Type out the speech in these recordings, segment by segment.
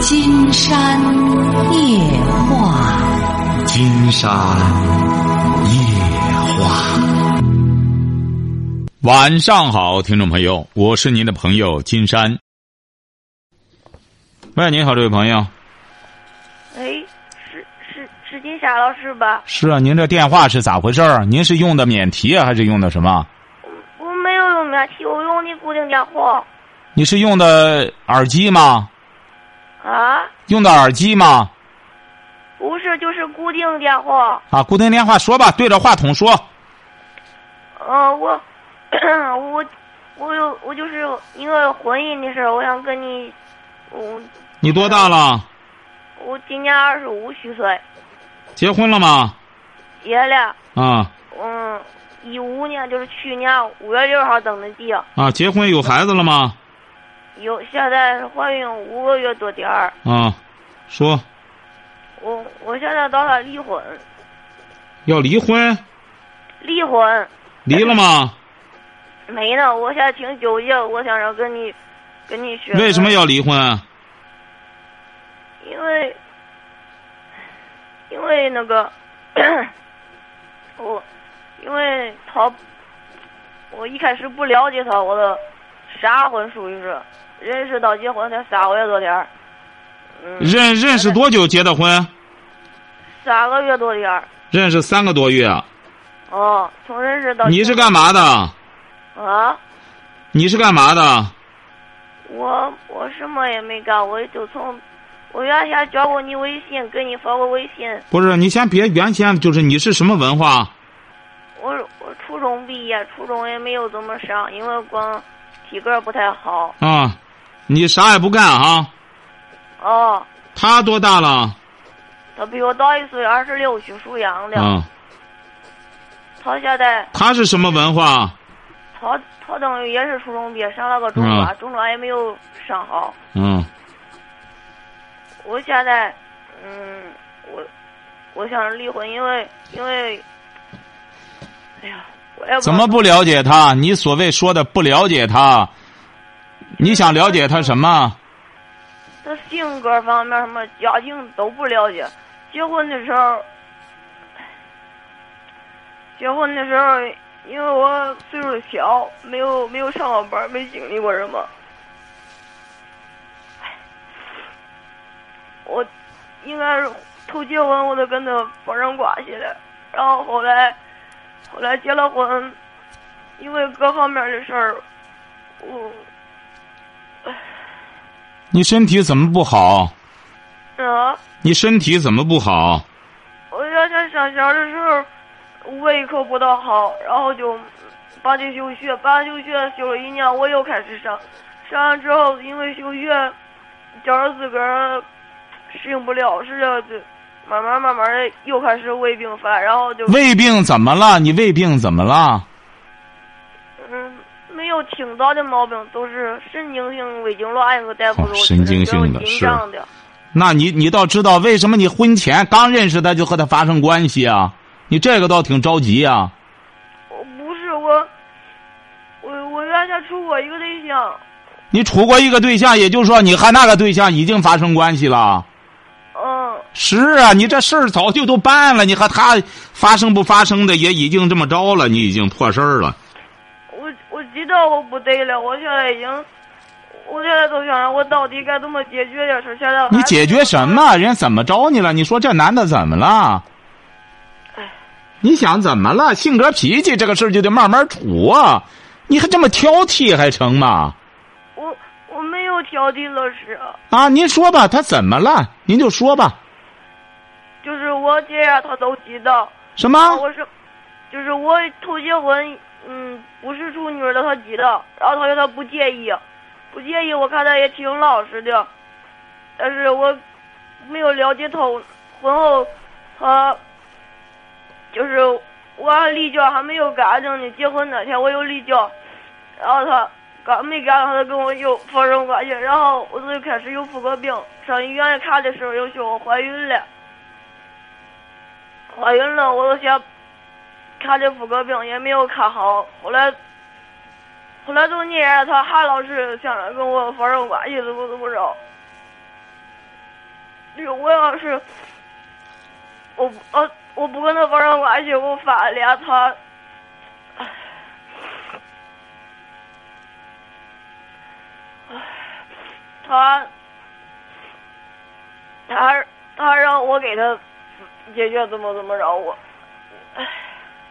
金山夜话，金山夜话。晚上好，听众朋友，我是您的朋友金山。喂，您好，这位朋友。哎，是是是金霞老师吧？是啊，您这电话是咋回事儿？您是用的免提啊，还是用的什么？我没有用免提，我用的固定电话。你是用的耳机吗？啊？用的耳机吗？不是，就是固定电话。啊，固定电话，说吧，对着话筒说。嗯，我我我有我就是因为婚姻的事儿，我想跟你，我你多大了？我今年二十五虚岁，结婚了吗？结了。啊嗯，一五年就是去年五月六号登的记，啊，结婚有孩子了吗？有现在怀孕五个月多点儿。啊，说我我现在打算离婚，要离婚，离婚离了吗？没呢，我现在挺纠结，我想着跟你跟你学。为什么要离婚啊？因为，因为那个，我，因为他，我一开始不了解他，我的闪婚属于是认识到结婚才三个月多点儿，嗯，认认识多久结的婚？三个月多点儿，认识三个多月。哦，从认识到你是干嘛的？啊？你是干嘛的？我我什么也没干，我就从我原先加过你微信，给你发过微信。不是，你先别原先就是你是什么文化？我我初中毕业，初中也没有怎么上，因为光体格不太好。啊，你啥也不干啊？哦，他多大了？他比我大一岁，二十六，去属羊的。啊，他现在他是什么文化？他他等于也是初中毕业，上了个中专，中专也没有上好。嗯，我现在，嗯，我我想离婚，因为因为，哎呀，我也怎么不了解他？你所谓说的不了解他，你想了解他什么？他性格方面什么家庭都不了解。结婚的时候，结婚的时候，因为我岁数小，没有没有上过班，没经历过什么。我应该是头结婚我就跟他发生关系了，然后后来后来结了婚，因为各方面的事儿，我。你身体怎么不好？啊！你身体怎么不好？我原先上小的时候胃口不大好，然后就把这休学，把休学休了一年，我又开始上，上完之后因为休学，觉着自个儿适应不了，是这就慢慢慢慢的又开始胃病犯，然后就胃病怎么了？你胃病怎么了？嗯，没有挺大的毛病，都是神经性胃痉挛，一个大夫神经性的。那你你倒知道为什么你婚前刚认识他就和他发生关系啊？你这个倒挺着急啊。我不是我，我我原先处过一个对象。你处过一个对象，也就是说你和那个对象已经发生关系了。嗯。是啊，你这事儿早就都办了，你和他发生不发生的也已经这么着了，你已经破事儿了。道我不对了，我现在已经。我现在都想着我到底该怎么解决这事现在你解决什么？人家怎么着你了？你说这男的怎么了？哎，你想怎么了？性格脾气这个事儿就得慢慢处啊！你还这么挑剔还成吗？我我没有挑剔老师。啊，您说吧，他怎么了？您就说吧。就是我姐呀，她都知道。什么？我是，就是我头结婚，嗯，不是处女的，她知道，然后她说她不介意。不介意，我看他也挺老实的，但是我没有了解透。婚后，他就是我还离教还没有干净呢。结婚那天我又离教，然后他刚没干，他就跟我又发生关系，然后我就开始有妇科病。上医院看的时候又说我怀孕了，怀孕了，我就想看这妇科病也没有看好，后来。后来就那样，他还老是想着跟我发生关系，怎么怎么着。我要是我不呃我不跟他发生关系，我发俩他，他他他让我给他解决怎么怎么着我，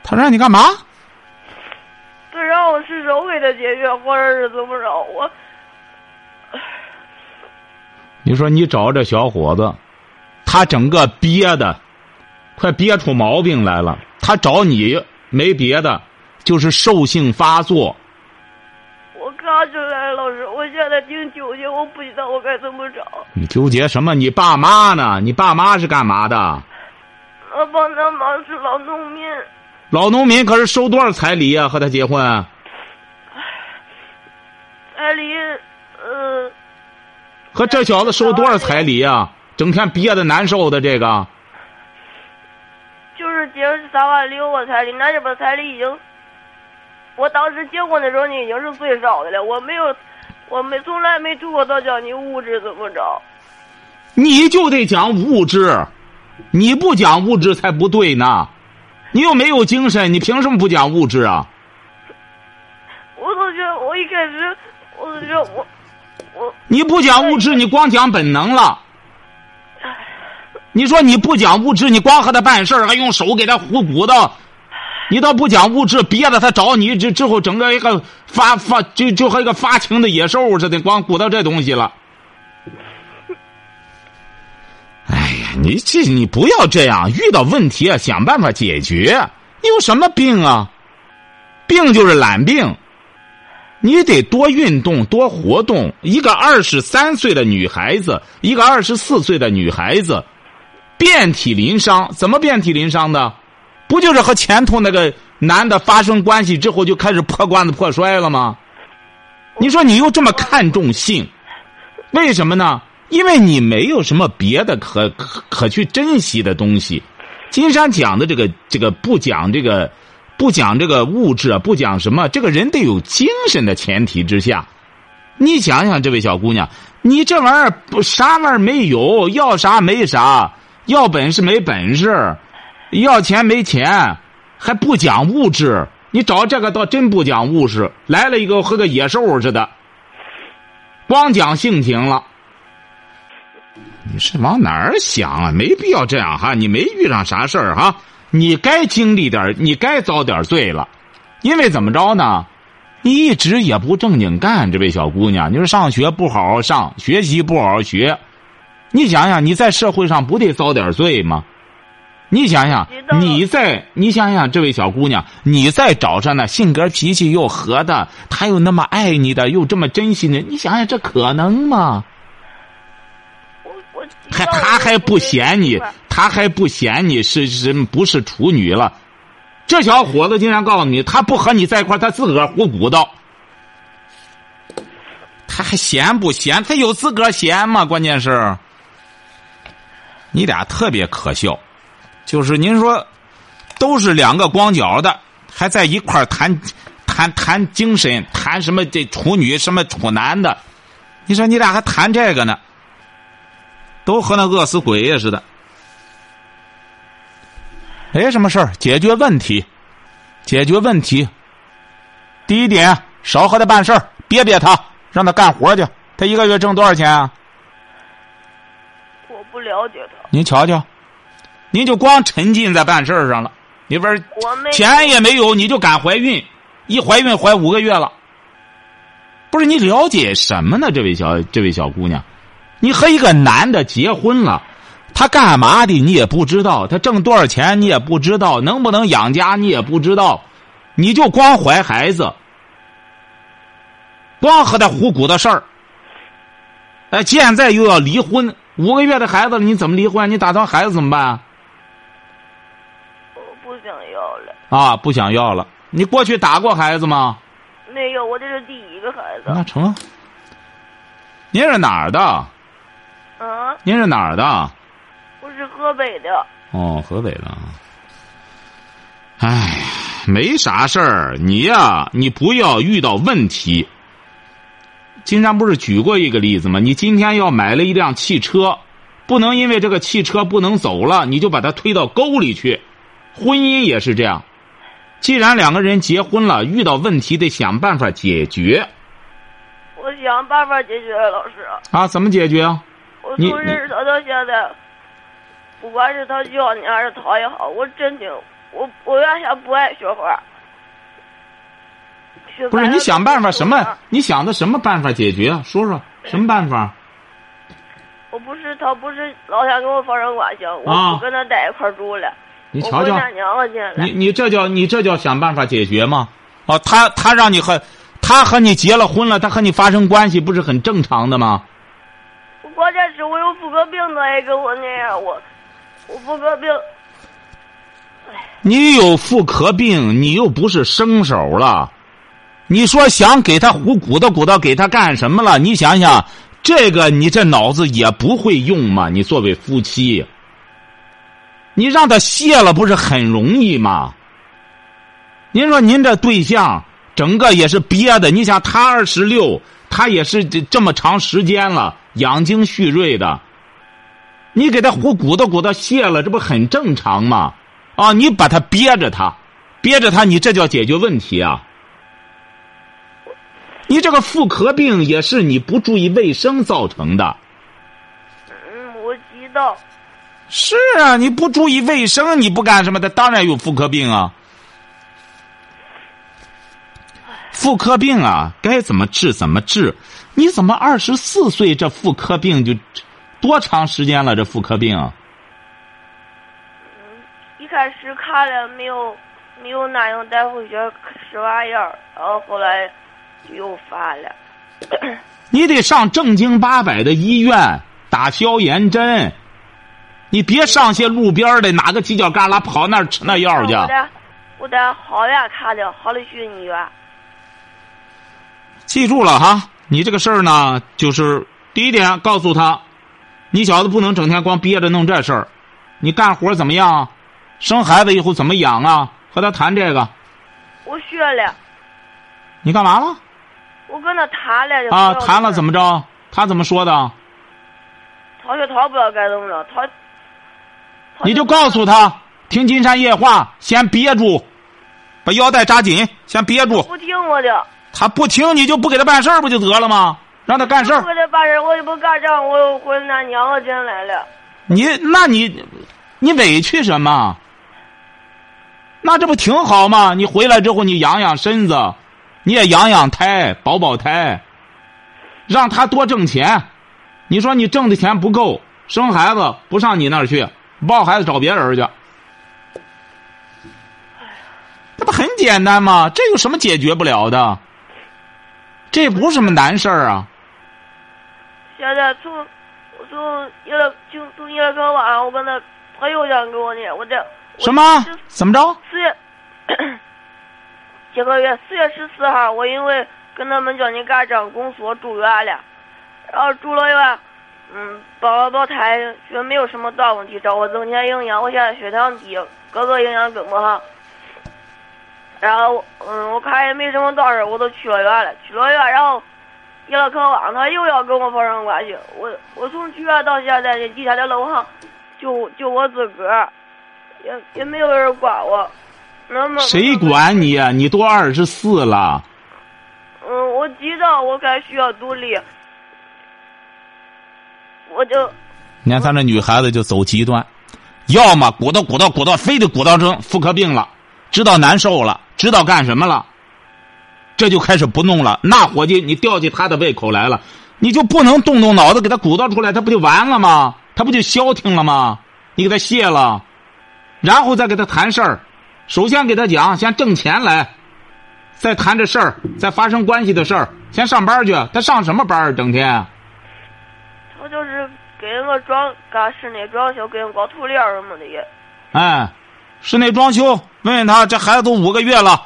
他让你干嘛？他让我失手给他解决，或者是怎么着我。你说你找这小伙子，他整个憋的，快憋出毛病来了。他找你没别的，就是兽性发作。我看出来了，老师，我现在挺纠结，我不知道我该怎么找。你纠结什么？你爸妈呢？你爸妈是干嘛的？我帮他忙是老农民，老农民可是收多少彩礼呀、和他结婚？彩礼，呃，和这小子收多少彩礼呀、整天憋的难受的这个。就是结三万六啊彩礼，那这边彩礼已经，我当时结婚的时候你已经是最少的了，我没有，我没从来没住过到叫你物质怎么着。你就得讲物质，你不讲物质才不对呢。你又没有精神，你凭什么不讲物质啊？我总觉得我一开始，我总觉得我，我你不讲物质，你光讲本能了。你说你不讲物质，你光和他办事儿，还用手给他糊骨头，你倒不讲物质，憋着他找你之之后，整个一个发发就就和一个发情的野兽似的，光鼓捣这东西了。你这你不要这样，遇到问题啊，想办法解决。你有什么病啊？病就是懒病。你得多运动，多活动。一个二十三岁的女孩子，一个二十四岁的女孩子，遍体鳞伤，怎么遍体鳞伤的？不就是和前头那个男的发生关系之后就开始破罐子破摔了吗？你说你又这么看重性，为什么呢？因为你没有什么别的可可可去珍惜的东西。金山讲的这个这个不讲这个。不讲这个物质，不讲什么，这个人得有精神的前提之下，你想想，这位小姑娘，你这玩意儿不啥玩意儿没有，要啥没啥，要本事没本事，要钱没钱，还不讲物质，你找这个倒真不讲物质，来了一个和个野兽似的，光讲性情了。你是往哪儿想啊？没必要这样哈，你没遇上啥事儿哈。你该经历点你该遭点罪了，因为怎么着呢？你一直也不正经干，这位小姑娘，你说上学不好好上，学习不好好学，你想想你在社会上不得遭点罪吗？你想想你在你想想这位小姑娘，你再找上那性格脾气又和的，他又那么爱你的，又这么珍惜你，你想想这可能吗？还他还不嫌你，他还不嫌你是是不是处女了？这小伙子竟然告诉你，他不和你在一块他自个儿胡鼓捣。他还嫌不嫌？他有资格嫌吗？关键是，你俩特别可笑，就是您说，都是两个光脚的，还在一块谈谈谈精神，谈什么这处女什么处男的，你说你俩还谈这个呢？都和那饿死鬼呀似的。没什么事儿，解决问题，解决问题。第一点，少和他办事儿，别别他，让他干活去。他一个月挣多少钱啊？我不了解他，您瞧瞧，您就光沉浸在办事儿上了。你不是钱也没有，你就敢怀孕，一怀孕怀五个月了。不是你了解什么呢？这位小这位小姑娘，你和一个男的结婚了。他干嘛的你也不知道，他挣多少钱你也不知道，能不能养家你也不知道，你就光怀孩子，光和他糊鼓的事儿。哎，现在又要离婚，五个月的孩子了，你怎么离婚？你打算孩子怎么办？我不想要了。啊，不想要了。你过去打过孩子吗？没有，我这是第一个孩子。那成啊。您是哪儿的？啊，您是哪儿的？我是河北的。哦，河北的啊。哎呀，没啥事儿，你呀，你不要遇到问题。金山不是举过一个例子吗？你今天要买了一辆汽车，不能因为这个汽车不能走了，你就把它推到沟里去。婚姻也是这样，既然两个人结婚了，遇到问题得想办法解决。我想办法解决，老师。啊，怎么解决啊？我从认识他到现在，不管是他叫你还是他也好，我真的，我我原先不爱学画。不是你想办法什么？你想的什么办法解决？说说什么办法？我不是他不是老想跟我发生关系，我啊不跟他在一块儿住了。你瞧瞧。你你这叫你这叫想办法解决吗？哦，他他让你和他和你结了婚了，他和你发生关系，不是很正常的吗？我有妇科病，他也跟我那样，我我妇科病，你有妇科病，你又不是生手了，你说想给他胡鼓捣鼓捣，给他干什么了？你想想，这个你这脑子也不会用吗？你作为夫妻，你让他卸了，不是很容易吗？您说您这对象整个也是憋的，你想他二十六，他也是这这么长时间了，养精蓄锐的，你给他胡鼓捣鼓捣泄了，这不很正常吗？啊，你把他憋着他，憋着他，你这叫解决问题啊！你这个妇科病也是你不注意卫生造成的。嗯，我知道。是啊，你不注意卫生，你不干什么的，当然有妇科病啊。妇科病啊，该怎么治怎么治。你怎么二十四岁这妇科病就多长时间了？这妇科病啊一开始看了没有没有答应带回去吃完药，然后后来就又发了。你得上正经八百的医院打消炎针，你别上些路边的哪个犄角旮旯跑那儿吃那药去。我在我在好院看的，好利逊医院。记住了哈，你这个事儿呢，就是第一点，告诉他，你小子不能整天光憋着弄这事儿，你干活怎么样？生孩子以后怎么养啊？和他谈这个。我学了，你干嘛了？我跟他谈了。啊，谈了怎么？着？他怎么说的？他说他不知道该怎么着，他。他你就告诉他，听金山夜话，先憋住，把腰带扎紧，先憋住。不听我的。他不听，你就不给他办事儿不就得了吗？让他干事儿不。给他办事儿，我也不干仗，我又回俺娘家进来了。你那你你委屈什么？那这不挺好吗？你回来之后，你养养身子，你也养养胎，保保胎，让他多挣钱。你说你挣的钱不够，生孩子不上你那儿去，抱孩子找别人去，这不很简单吗？这有什么解决不了的？这不是什么难事儿啊！现在从我从一了就从一了课晚上，我跟他他又想给我呢，我这什么？怎么着？四月这个月四月十四号，我因为跟他们叫你干仗公所住院了，然后住了院，嗯，保了保胎，觉得没有什么大问题，找我增添营养。我现在血糖低，各个营养跟不上。然后，嗯，我看也没什么大事，我都去了院了。去了院，然后一了课晚，他又要跟我发生关系。我我从去院到现在，这地下的楼上，就就我自个儿，也也没有人管我。那么谁？管你呀、你都二十四了。嗯，我知道我该需要独立，我就你看咱这女孩子就走极端，要么鼓捣鼓捣鼓捣，非得鼓捣成妇科病了，知道难受了，知道干什么了，这就开始不弄了。那伙计，你吊起他的胃口来了，你就不能动动脑子给他鼓捣出来，他不就完了吗？他不就消停了吗？你给他卸了，然后再给他谈事儿。首先给他讲，先挣钱来，再谈这事儿，再发生关系的事儿，先上班去。他上什么班儿？整天。他就是给人个装干室内装修，给人搞涂料什么的也。哎，室内装修，问问他，这孩子都五个月了，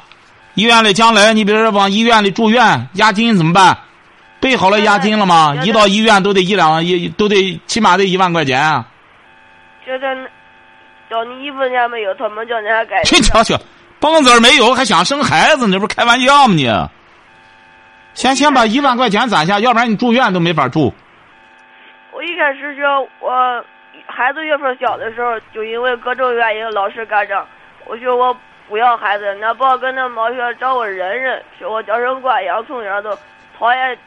医院里将来，你比如说往医院里住院，押金怎么办？备好了押金了吗？一到医院都得一两一都得起码得一万块钱啊。觉得叫你一分钱没有，他们叫你还该。去瞧瞧，蹦子儿没有，还想生孩子，你不是开玩笑吗你？先先把一万块钱攒下，要不然你住院都没法住。我我一开始说我孩子月份小的时候，就因为各种原因，老是干仗，我说我不要孩子，那不跟那毛学找我忍忍，说我娇生惯养，从小都讨厌，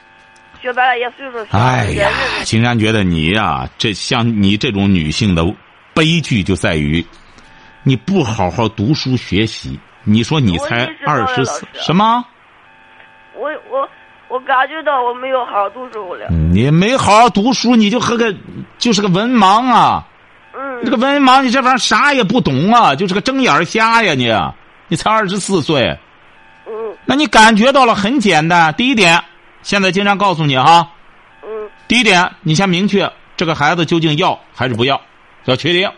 说白了也岁数小，哎呀忍忍，金山觉得你呀、这像你这种女性的悲剧就在于，你不好好读书学习。你说你才二十四什么？我我我感觉到我没有好好读书了，你没好好读书，你就和个就是个文盲啊！这个文盲，你这玩意儿啥也不懂啊，就是个睁眼瞎呀你！你才二十四岁，嗯那你感觉到了很简单。第一点，现在经常告诉你哈，嗯，第一点，你先明确这个孩子究竟要还是不要，要确定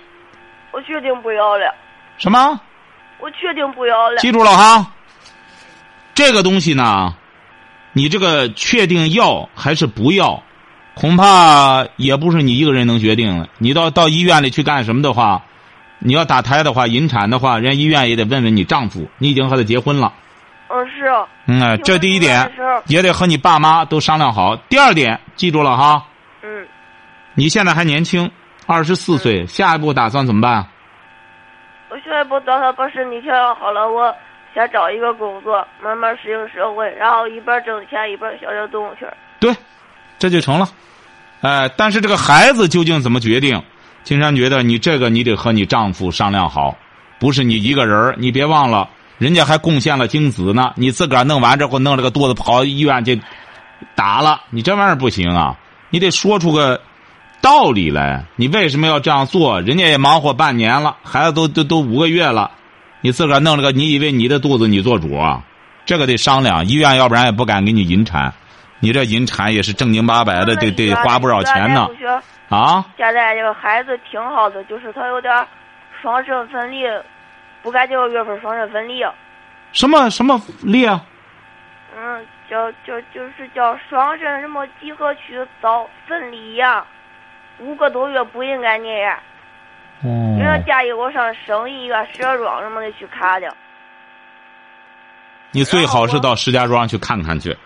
我确定不要了，什么？我确定不要了，记住了哈，这个东西呢，你这个确定要还是不要，恐怕也不是你一个人能决定的。你到到医院里去干什么的话，你要打胎的话、引产的话，人家医院也得问问你丈夫，你已经和他结婚了。嗯是啊，嗯，哎这第一点也得和你爸妈都商量好。第二点，记住了哈，嗯，你现在还年轻，二十四岁，下一步打算怎么办？我下一步打算把身体调养好了，我先找一个工作，慢慢适应社会，然后一边挣钱一边小小动物圈。对，这就成了。哎，但是这个孩子究竟怎么决定？金山觉得你这个你得和你丈夫商量好，不是你一个人你别忘了，人家还贡献了精子呢。你自个儿弄完之后，弄了个肚子跑医院去打了，你这玩意儿不行啊！你得说出个道理来。你为什么要这样做？人家也忙活半年了，孩子都都都五个月了，你自个儿弄了个，你以为你的肚子你做主啊？这个得商量，医院要不然也不敢给你引产。你这引产也是正经八百的，得得花不少钱呢。啊！现在这个孩子挺好的，就是他有点儿双肾分离，不该这个月份双肾分离。什么什么裂？啊嗯，叫叫就是叫双肾什么集合区早分离呀，五个多月不应该那样。哦人家建议我上省医院、石家庄什么的去看的。你最好是到石家庄去看看去。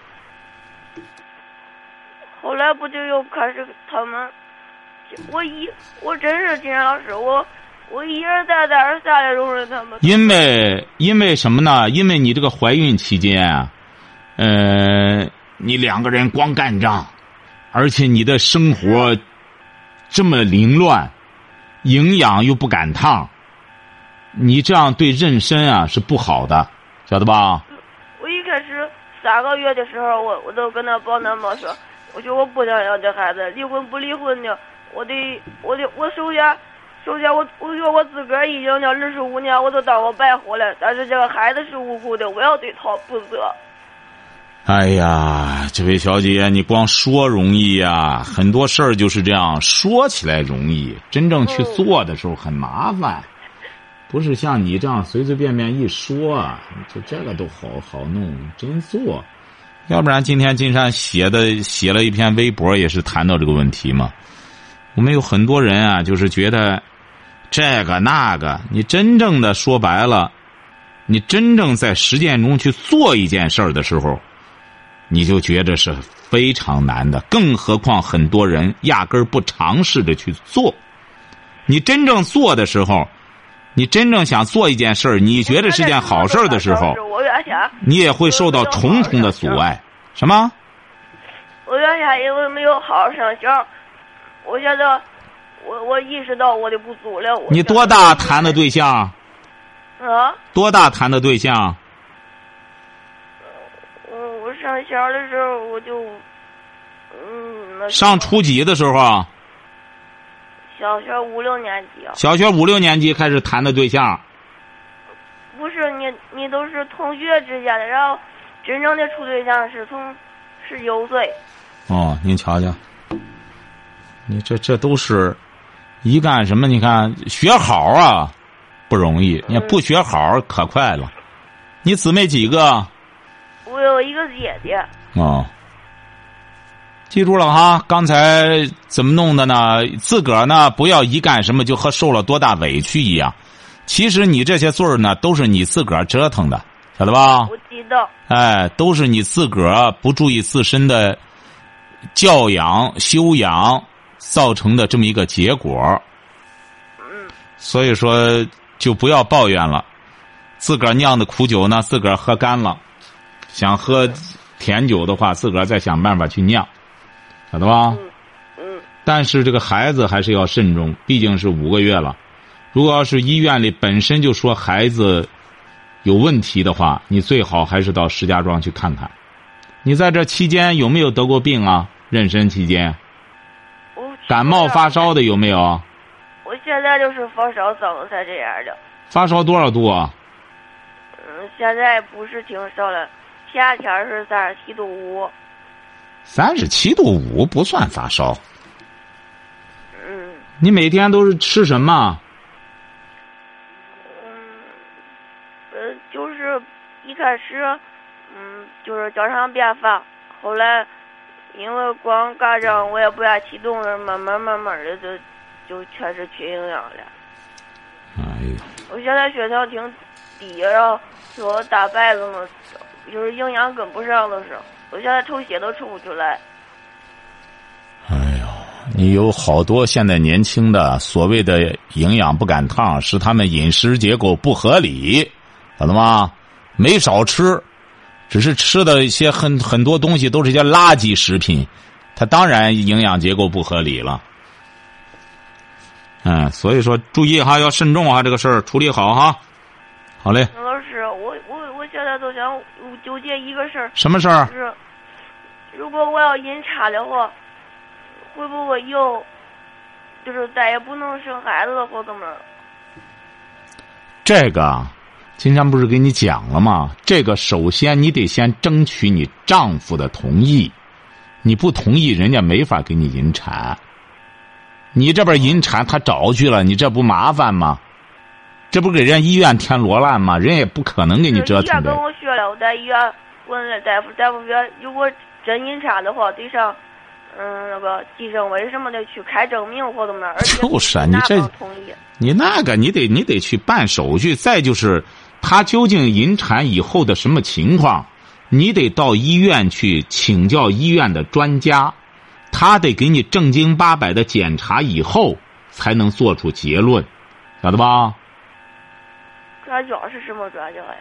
后来不就又开始他们，我一我真是金山老师，我我一而再再而三的容忍他们。因为因为什么呢？因为你这个怀孕期间啊，呃，你两个人光干仗，而且你的生活这么凌乱，营养又不赶趟，你这样对妊娠啊是不好的，晓得吧？我一开始三个月的时候，我我都跟他保那么说，我说我不想要这孩子，离婚不离婚的，我得我得我首先首先我我觉得我自个儿已经这二十五年，我都当我白活了，但是这个孩子是无辜的，我要对他负责。哎呀，这位小姐，你光说容易呀，很多事儿就是这样，说起来容易，真正去做的时候很麻烦。不是像你这样随随便便一说，啊就这个都好好弄，真做。要不然今天金山写的写了一篇微博，也是谈到这个问题嘛。我们有很多人啊，就是觉得这个那个，你真正的说白了，你真正在实践中去做一件事儿的时候。你就觉得是非常难的，更何况很多人压根儿不尝试着去做。你真正做的时候，你真正想做一件事儿，你觉得是件好事儿的时候，我原先你也会受到重重的阻碍。什么？我原先因为没有好好上学，我现在我我意识到我的不足了。我你多大谈的对象？啊？多大谈的对象？嗯，我上学的时候我就，嗯，那上初几的时候啊？小学五六年级啊。小学五六年级开始谈的对象。不是你，你都是同学之间的，然后真正的处对象是从十九岁。哦，您瞧瞧，你这这都是一干什么？你看学好啊，不容易；你不学好可快了。你姊妹几个？我有一个姐姐。哦，记住了哈。刚才怎么弄的呢？自个儿呢，不要一干什么就和受了多大委屈一样。其实你这些罪儿呢，都是你自个儿折腾的，晓得吧？我知道。哎，都是你自个儿不注意自身的教养、修养，造成的这么一个结果。嗯所以说，就不要抱怨了。自个儿酿的苦酒呢，自个儿喝干了；想喝甜酒的话，自个儿再想办法去酿，晓得吧？嗯嗯但是这个孩子还是要慎重，毕竟是五个月了。如果要是医院里本身就说孩子有问题的话，你最好还是到石家庄去看看。你在这期间有没有得过病啊？妊娠期间，我感冒发烧的有没有？我现在就是发烧，嗓子才这样的。发烧多少度啊？嗯，现在不是挺烧了，夏天是三十七度五。三十七度五不算发烧。嗯你每天都是吃什么？嗯，呃，就是一开始，嗯，就是早上便饭，后来因为光干着我也不愿启动了，慢慢慢慢的就就开始缺营养了。哎呦，我现在血糖挺低，然后说大白了嘛，就是营养跟不上的时候，我现在抽血都抽不出来。哎呦，你有好多现在年轻的所谓的营养不赶趟，是他们饮食结构不合理，晓得吗？没少吃，只是吃的一些很很多东西都是一些垃圾食品，它当然营养结构不合理了。嗯，所以说注意哈，要慎重哈，这个事儿处理好哈。好嘞，老师，我在都想纠结一个事儿，什么事儿就？是如果我要引产的话，会不会以后就是再也不能生孩子了，或怎么？这个，金山不是给你讲了吗？这个首先你得先争取你丈夫的同意，你不同意，人家没法给你引产。你这边引产，他找去了，你这不麻烦吗？这不给人家医院添罗烂吗？人也不可能给你折腾医院跟。我说了，我在医院问了大夫，大夫说如果真引产的话，得上嗯那个计生委什么的去开证明或怎么，而且就是啊你这。你那个，你得你得去办手续。再就是，他究竟引产以后的什么情况，你得到医院去请教医院的专家，他得给你正经八百的检查以后，才能做出结论，晓得吧？专家是什么专家呀？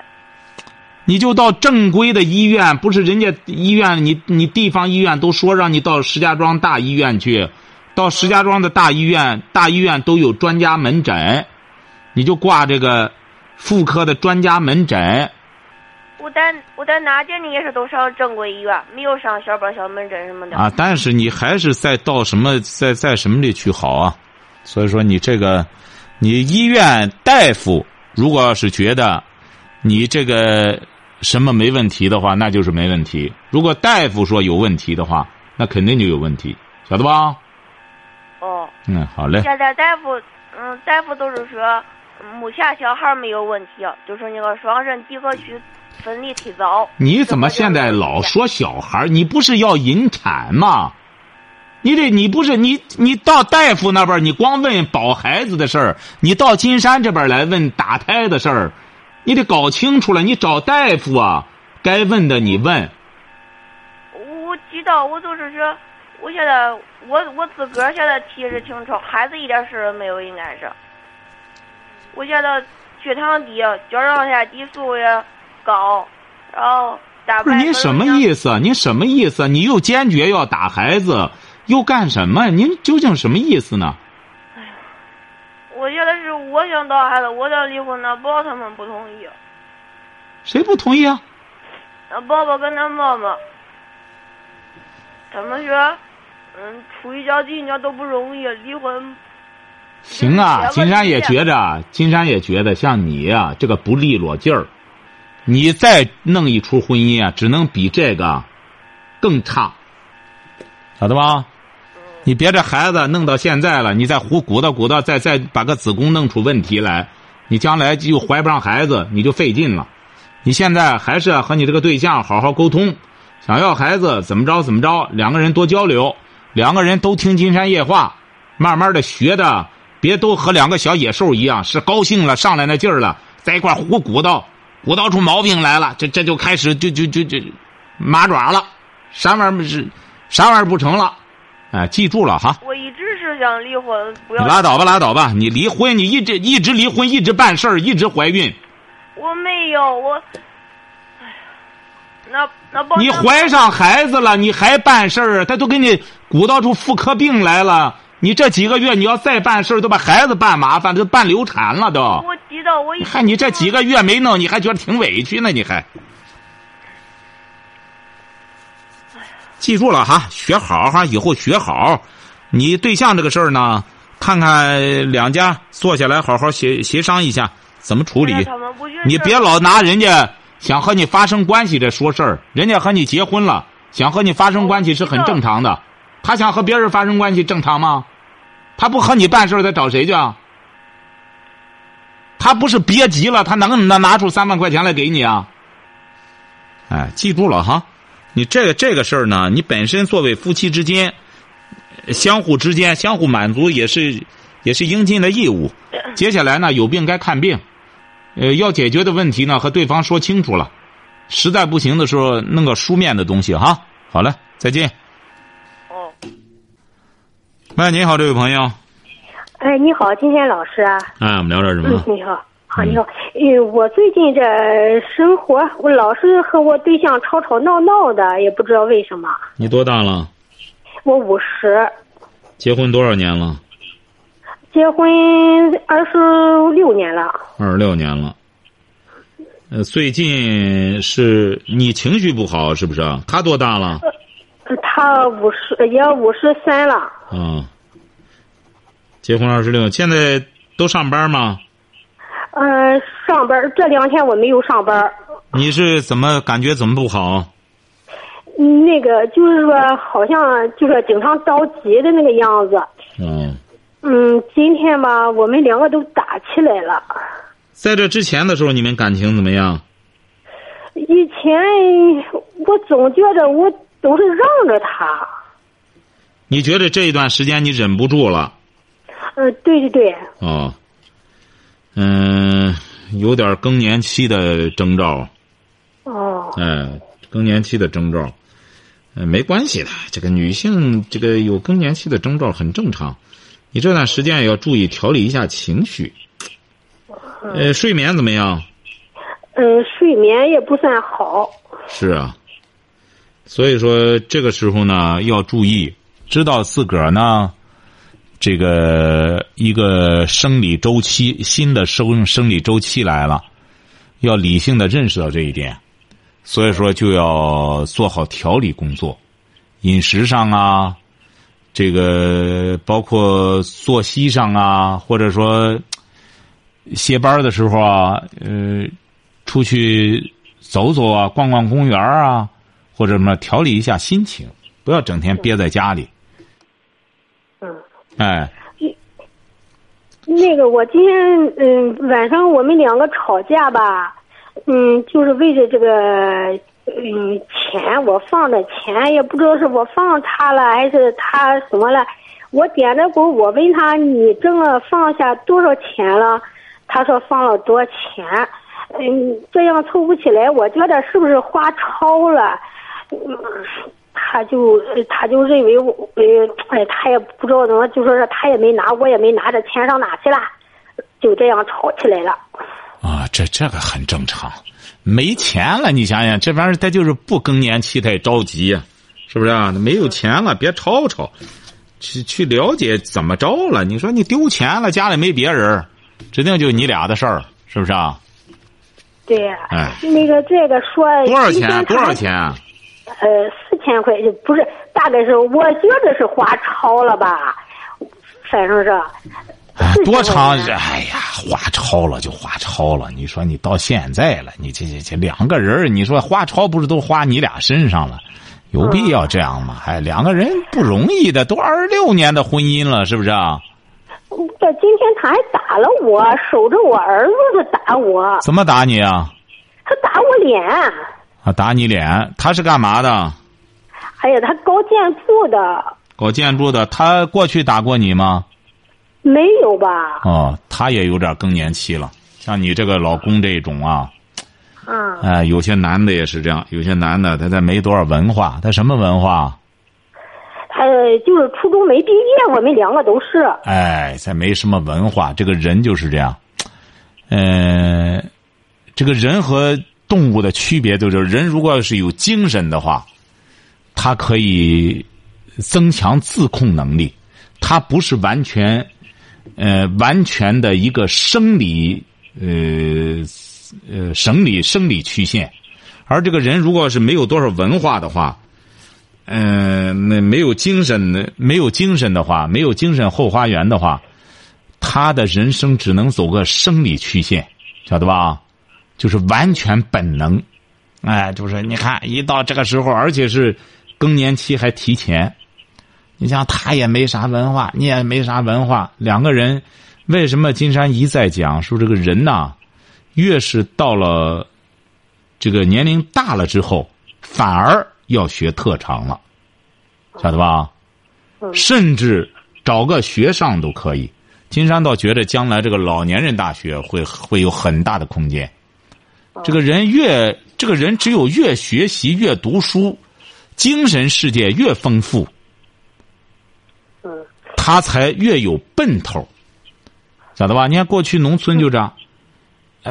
你就到正规的医院，不是人家医院，你你地方医院都说让你到石家庄大医院去，到石家庄的大医院，大医院都有专家门诊，你就挂这个妇科的专家门诊。我在我在哪间呢也是都上正规医院，没有上小班小门诊什么的。啊，但是你还是在到什么在在什么里去好啊？所以说你这个，你医院大夫如果要是觉得你这个什么没问题的话，那就是没问题；如果大夫说有问题的话，那肯定就有问题，晓得吧？哦，嗯，好嘞。现在大夫嗯大夫都是说，嗯目前小孩没有问题，就是那个双肾结合区分离提早。你怎么现在老说小孩？你不是要引产吗？你得你不是你你到大夫那边儿你光问保孩子的事儿，你到金山这边来问打胎的事儿，你得搞清楚了。你找大夫啊，该问的你问。我知道，我就是说，我现在我我自个儿现在体质挺超，孩子一点事儿没有，应该是。我现在血糖低，甲状腺激素也高，然后打不是您什么？意思？您什么意思？你又坚决要打孩子，又干什么？您究竟什么意思呢？哎呀我现在是我想打孩子，我想离婚，那宝他们不同意。谁不同意啊？那爸爸跟他妈妈，怎么说，嗯，处一家几年都不容易，离婚。行啊，嗯金山也觉着，金山也觉得像你呀、这个不利落劲儿，你再弄一出婚姻啊，只能比这个更差，晓得吧？你别这孩子弄到现在了，你再胡鼓捣鼓捣，再再把个子宫弄出问题来，你将来就怀不上孩子，你就费劲了。你现在还是和你这个对象好好沟通，想要孩子怎么着怎么着，两个人多交流，两个人都听金山夜话，慢慢的学的，别都和两个小野兽一样，是高兴了上来那劲儿了，在一块胡鼓捣，鼓捣出毛病来了，这这就开始就就就就麻爪了，啥玩意儿是啥玩意儿不成了，哎，记住了哈。我一直是想离婚，不要。拉倒吧，拉倒吧！你离婚，你一直一直离婚，一直办事儿，一直怀孕。我没有，我，哎呀，那那不你怀上孩子了，你还办事儿？他都给你鼓捣出妇科病来了。你这几个月你要再办事儿，都把孩子办麻烦，都办流产了都。我知道，我一看你这几个月没弄，你还觉得挺委屈呢？你还。记住了哈，学好哈，以后学好。你对象这个事儿呢，看看两家坐下来好好协协商一下怎么处理你别老拿人家想和你发生关系这说事儿，人家和你结婚了，想和你发生关系是很正常的。他想和别人发生关系正常吗？他不和你办事儿，他找谁去啊？他不是憋急了，他能拿拿出三万块钱来给你啊？哎，记住了哈，你这个这个事儿呢，你本身作为夫妻之间，相互之间相互满足也是也是应尽的义务。接下来呢，有病该看病，呃，要解决的问题呢和对方说清楚了，实在不行的时候弄个书面的东西哈。好嘞，再见。哦，喂，你好，这位朋友，哎，你好，金天老师啊。哎，我们聊点什嗯么？，你好，好，你好。呃，我最近这生活，我老是和我对象吵吵闹闹的，也不知道为什么。你多大了？我五十，结婚多少年了？结婚二十六年了。二十六年了。呃，最近是你情绪不好是不是啊？他多大了？呃他五十，也五十三了。啊，结婚二十六，现在都上班吗？嗯、上班这两天我没有上班。你是怎么感觉怎么不好？嗯那个就是说，好像就是经常着急的那个样子。嗯，嗯，今天吧，我们两个都打起来了。在这之前的时候，你们感情怎么样？以前我总觉得我都是让着他。你觉得这一段时间你忍不住了？嗯，对对对，哦，嗯，有点更年期的征兆，哦，哎，更年期的征兆，呃，没关系的，这个女性这个有更年期的征兆很正常，你这段时间也要注意调理一下情绪。呃，睡眠怎么样？嗯，睡眠也不算好。是啊，所以说这个时候呢要注意，知道自个儿呢，这个一个生理周期新的生生理周期来了，要理性的认识到这一点，所以说就要做好调理工作，饮食上啊，这个包括作息上啊，或者说歇班的时候啊，呃，出去走走啊，逛逛公园啊，或者什么调理一下心情，不要整天憋在家里。嗯，哎，那个我今天嗯晚上我们两个吵架吧，嗯，就是为了这个嗯钱，我放的钱也不知道是我放他了还是他什么了。我点着鼓，我问他你挣了放下多少钱了？他说放了多钱。嗯，这样凑不起来，我觉得是不是花超了？嗯，他就呃他就认为我呃，哎，他也不知道怎么，就说是他也没拿，我也没拿，这钱上哪去了？就这样吵起来了。啊，这这个很正常，没钱了，你想想，这玩意儿他就是不更年期，他也着急呀、是不是啊？没有钱了，别吵吵，去去了解怎么着了。你说你丢钱了，家里没别人，指定就你俩的事儿，是不是啊？对，哎那个这个说多少钱？多少？钱啊？呃，四千块，不是，大概是我觉得是花超了吧，反正是。哎，4000多长？哎呀，花超了就花超了。你说你到现在了，你这这这两个人儿，你说花超不是都花你俩身上了？有必要这样吗？哎，两个人不容易的，都二十六年的婚姻了，是不是啊？这今天他还打了我，守着我儿子他打我，怎么打你啊？他打我脸。啊，打你脸？他是干嘛的？哎呀，他搞建筑的，搞建筑的。他过去打过你吗？没有吧？哦，他也有点更年期了。像你这个老公这种啊，嗯，哎，有些男的也是这样，有些男的他他没多少文化，他什么文化？他呃就是初中没毕业，我们两个都是。哎，才没什么文化，这个人就是这样。呃，这个人和动物的区别就是，人如果要是有精神的话，他可以增强自控能力，他不是完全呃完全的一个生理呃呃生理生理曲线，而这个人如果是没有多少文化的话。嗯，那没有精神的，没有精神的话，没有精神后花园的话，他的人生只能走个生理曲线，晓得吧？就是完全本能，哎，就是你看，一到这个时候，而且是更年期还提前，你像他也没啥文化，你也没啥文化，两个人为什么金山一再讲说这个人呐，越是到了这个年龄大了之后，反而。要学特长了，晓得吧？甚至找个学上都可以。金山倒觉得将来这个老年人大学会会有很大的空间。这个人越这个人只有越学习越读书，精神世界越丰富，他才越有奔头，晓得吧？你看过去农村就这样。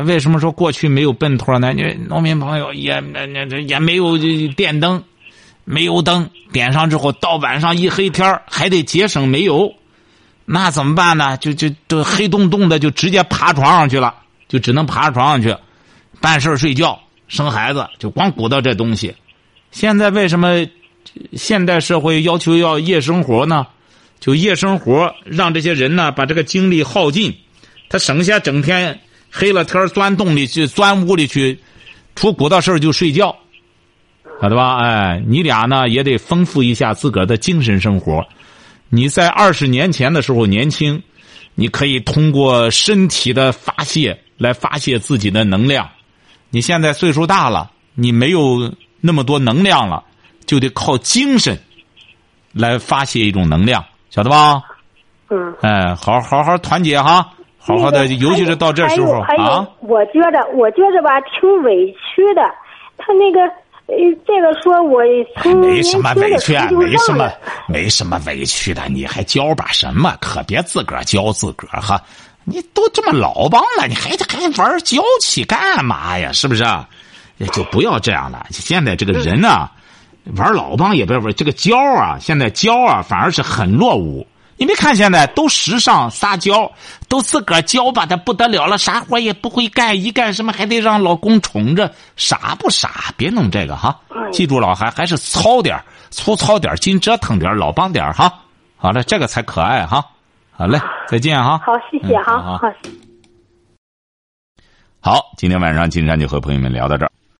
为什么说过去没有奔头呢？你农民朋友也那那这也没有电灯。煤油灯点上之后，到晚上一黑天还得节省煤油，那怎么办呢？就就就黑洞洞的，就直接爬床上去了，就只能爬床上去办事睡觉、生孩子，就光鼓捣这东西。现在为什么现代社会要求要夜生活呢？就夜生活，让这些人呢把这个精力耗尽，他省下整天黑了天钻洞里去、钻屋里去，出鼓捣事就睡觉。晓得吧？哎，你俩呢也得丰富一下自个儿的精神生活。你在二十年前的时候年轻，你可以通过身体的发泄来发泄自己的能量。你现在岁数大了，你没有那么多能量了，就得靠精神来发泄一种能量，晓得吧？嗯。哎，好好好团结哈，好好的，尤其是到这时候啊。我觉得，我觉着吧，挺委屈的。他那个。呃这个说我没什么委屈，没什么没什么委屈的，你还教吧什么？可别自个儿教自个儿哈！你都这么老帮了，你还还玩娇气干嘛呀？是不是？就不要这样了。现在这个人呢，玩老帮也不要玩这个娇啊！现在娇啊，反而是很落伍。你没看现在都时尚撒娇，都自个儿娇吧的不得了了，啥活也不会干，一干什么还得让老公宠着，傻不傻？别弄这个哈！记住了，还还是糙点粗糙点精折腾点老帮点哈！好了，这个才可爱哈！好嘞，再见哈！好，谢谢哈！好，好，今天晚上金山就和朋友们聊到这儿。